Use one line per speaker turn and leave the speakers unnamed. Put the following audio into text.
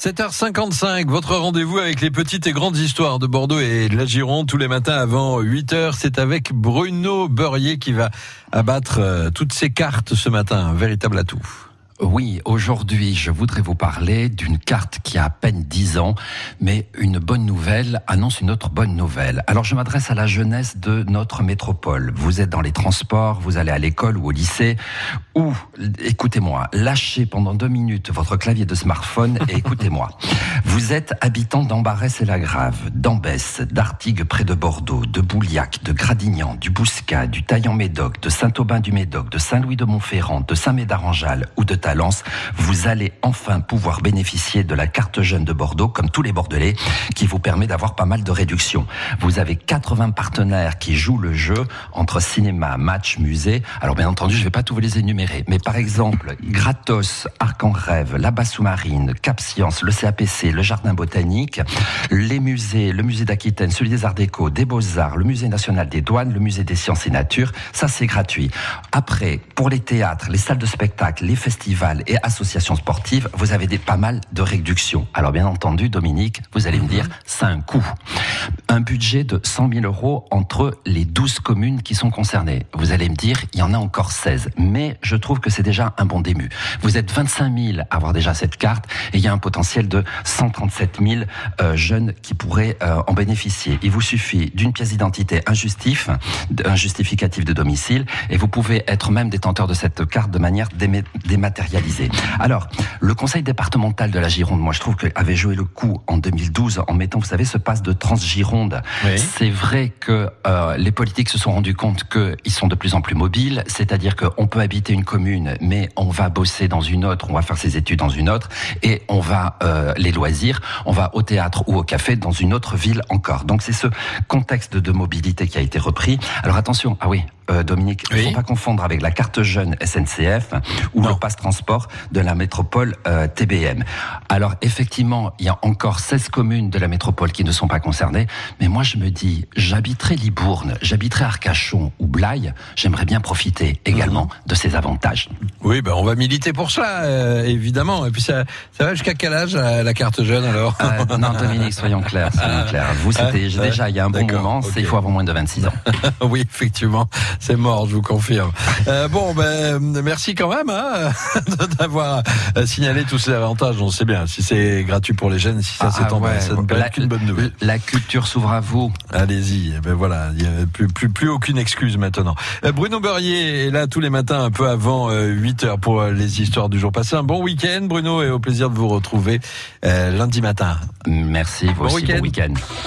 7h55, votre rendez-vous avec les petites et grandes histoires de Bordeaux et de la Gironde tous les matins avant 8h. C'est avec Bruno Beurrier qui va abattre euh, toutes ces cartes ce matin. Véritable atout.
Oui, aujourd'hui, je voudrais vous parler d'une carte qui a à peine 10 ans, mais une bonne nouvelle annonce une autre bonne nouvelle. Alors, je m'adresse à la jeunesse de notre métropole. Vous êtes dans les transports, vous allez à l'école ou au lycée, ou, écoutez-moi, lâchez pendant deux minutes votre clavier de smartphone et écoutez-moi. Vous êtes habitant d'Ambarès et la Grave, d'Ambès, d'Artigues près de Bordeaux, de Bouliac, de Gradignan, du Bouscat, du Taillan-Médoc, de Saint-Aubin-du-Médoc, de Saint-Louis-de-Montferrand, de Saint-Médard-en-Jalles ou de vous allez enfin pouvoir bénéficier de la carte jeune de Bordeaux, comme tous les Bordelais, qui vous permet d'avoir pas mal de réductions. Vous avez 80 partenaires qui jouent le jeu entre cinéma, match, musée. Alors bien entendu, je ne vais pas tous vous les énumérer, mais par exemple, Gratos, Arc en Rêve, la Basse Sous-Marine, Cap Science, le CAPC, le Jardin Botanique, les musées, le musée d'Aquitaine, celui des Arts Déco, des Beaux-Arts, le musée national des douanes, le musée des sciences et nature, ça c'est gratuit. Après, pour les théâtres, les salles de spectacle, les festivals, et associations sportives, vous avez des, pas mal de réductions. Alors bien entendu, Dominique, vous allez me dire, mhm. c'est un coût. Un budget de 100 000 euros entre les 12 communes qui sont concernées. Vous allez me dire, il y en a encore 16. Mais je trouve que c'est déjà un bon début. Vous êtes 25 000 à avoir déjà cette carte et il y a un potentiel de 137 000 euh, jeunes qui pourraient euh, en bénéficier. Il vous suffit d'une pièce d'identité, un justif, un justificatif de domicile et vous pouvez être même détenteur de cette carte de manière dématérialisée alors, le conseil départemental de la Gironde, moi je trouve avait joué le coup en 2012 en mettant, vous savez, ce passe de Transgironde. C'est vrai que euh, les politiques se sont rendus compte qu'ils sont de plus en plus mobiles, c'est-à-dire qu'on peut habiter une commune, mais on va bosser dans une autre, on va faire ses études dans une autre, et on va euh, les loisirs, on va au théâtre ou au café dans une autre ville encore. Donc c'est ce contexte de mobilité qui a été repris. Alors attention, ah oui, euh, Dominique, il ne faut pas confondre avec la carte jeune SNCF ou le passe transport de la métropole euh, TBM. Alors effectivement, il y a encore 16 communes de la métropole qui ne sont pas concernées, mais moi je me dis, j'habiterai Libourne, j'habiterai Arcachon ou Blaye, j'aimerais bien profiter également mhm. de ces avantages.
Oui, ben on va militer pour ça, euh, évidemment. Et puis ça, ça va jusqu'à quel âge la carte jeune alors
Non, Dominique, soyons clairs, soyons clairs. Vous, c'était ah, déjà il y a un bon moment, il faut avoir moins de 26 ans.
oui, effectivement. C'est mort, je vous confirme. Euh, bon, ben, merci quand même hein, d'avoir euh, signalé tous ces avantages. On sait bien, si c'est gratuit pour les jeunes, si ça ah, s'étend, ah ça ne peut être qu'une bonne nouvelle.
La culture s'ouvre à vous.
Allez-y. Eh ben voilà, il n'y a plus, plus, plus aucune excuse maintenant. Euh, Bruno Beurrier est là tous les matins un peu avant 8 heures pour les histoires du jour passé. Un bon week-end, Bruno, et au plaisir de vous retrouver lundi matin.
Merci, vous bon aussi, bon week-end.